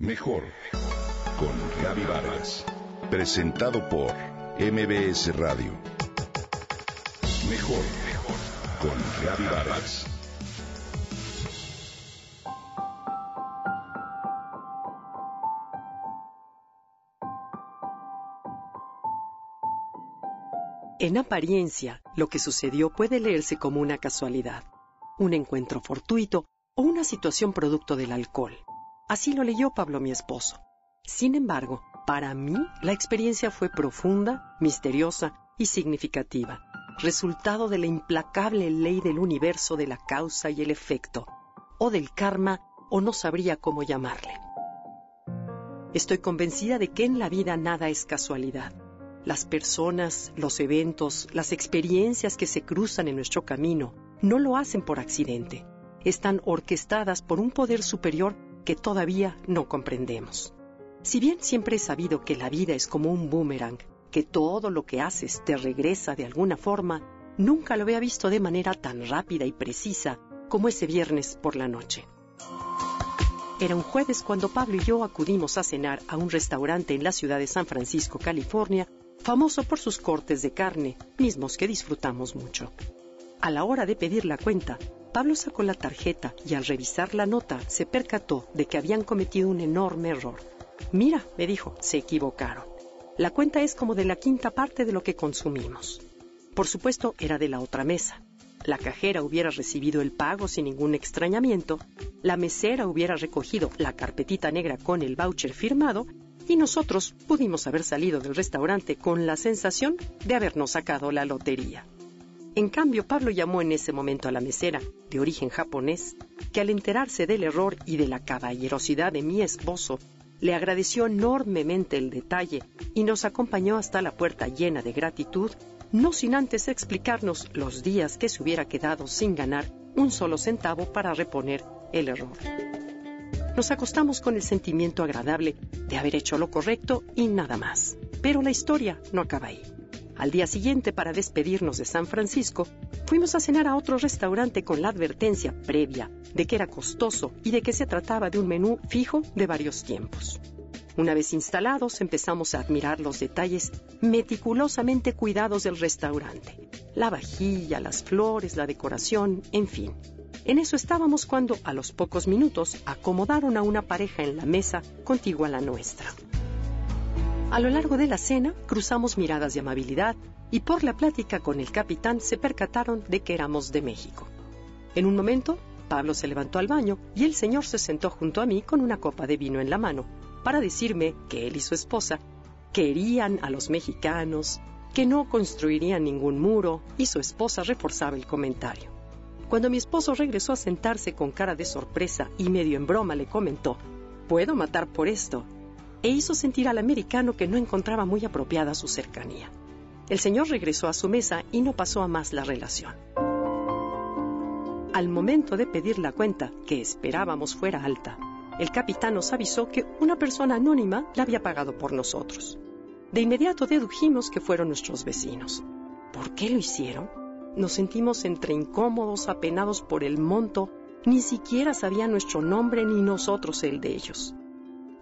Mejor con Gaby Vargas. Presentado por MBS Radio. Mejor con Gaby Vargas. En apariencia, lo que sucedió puede leerse como una casualidad, un encuentro fortuito o una situación producto del alcohol. Así lo leyó Pablo, mi esposo. Sin embargo, para mí la experiencia fue profunda, misteriosa y significativa, resultado de la implacable ley del universo de la causa y el efecto, o del karma, o no sabría cómo llamarle. Estoy convencida de que en la vida nada es casualidad. Las personas, los eventos, las experiencias que se cruzan en nuestro camino no lo hacen por accidente. Están orquestadas por un poder superior que todavía no comprendemos. Si bien siempre he sabido que la vida es como un boomerang, que todo lo que haces te regresa de alguna forma, nunca lo había visto de manera tan rápida y precisa como ese viernes por la noche. Era un jueves cuando Pablo y yo acudimos a cenar a un restaurante en la ciudad de San Francisco, California, famoso por sus cortes de carne, mismos que disfrutamos mucho. A la hora de pedir la cuenta, Pablo sacó la tarjeta y al revisar la nota se percató de que habían cometido un enorme error. Mira, me dijo, se equivocaron. La cuenta es como de la quinta parte de lo que consumimos. Por supuesto, era de la otra mesa. La cajera hubiera recibido el pago sin ningún extrañamiento, la mesera hubiera recogido la carpetita negra con el voucher firmado y nosotros pudimos haber salido del restaurante con la sensación de habernos sacado la lotería. En cambio, Pablo llamó en ese momento a la mesera, de origen japonés, que al enterarse del error y de la caballerosidad de mi esposo, le agradeció enormemente el detalle y nos acompañó hasta la puerta llena de gratitud, no sin antes explicarnos los días que se hubiera quedado sin ganar un solo centavo para reponer el error. Nos acostamos con el sentimiento agradable de haber hecho lo correcto y nada más. Pero la historia no acaba ahí. Al día siguiente, para despedirnos de San Francisco, fuimos a cenar a otro restaurante con la advertencia previa de que era costoso y de que se trataba de un menú fijo de varios tiempos. Una vez instalados, empezamos a admirar los detalles meticulosamente cuidados del restaurante. La vajilla, las flores, la decoración, en fin. En eso estábamos cuando, a los pocos minutos, acomodaron a una pareja en la mesa contigua a la nuestra. A lo largo de la cena cruzamos miradas de amabilidad y por la plática con el capitán se percataron de que éramos de México. En un momento, Pablo se levantó al baño y el señor se sentó junto a mí con una copa de vino en la mano para decirme que él y su esposa querían a los mexicanos, que no construirían ningún muro y su esposa reforzaba el comentario. Cuando mi esposo regresó a sentarse con cara de sorpresa y medio en broma le comentó, ¿puedo matar por esto? E hizo sentir al americano que no encontraba muy apropiada su cercanía. El señor regresó a su mesa y no pasó a más la relación. Al momento de pedir la cuenta, que esperábamos fuera alta, el capitán nos avisó que una persona anónima la había pagado por nosotros. De inmediato dedujimos que fueron nuestros vecinos. ¿Por qué lo hicieron? Nos sentimos entre incómodos, apenados por el monto, ni siquiera sabía nuestro nombre ni nosotros el de ellos.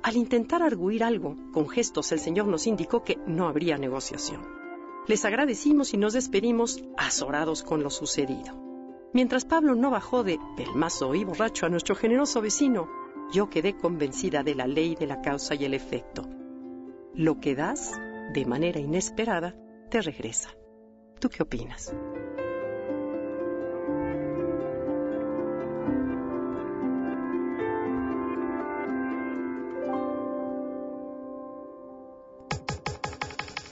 Al intentar arguir algo, con gestos el señor nos indicó que no habría negociación. Les agradecimos y nos despedimos azorados con lo sucedido. Mientras Pablo no bajó de pelmazo y borracho a nuestro generoso vecino, yo quedé convencida de la ley de la causa y el efecto. Lo que das, de manera inesperada, te regresa. ¿Tú qué opinas?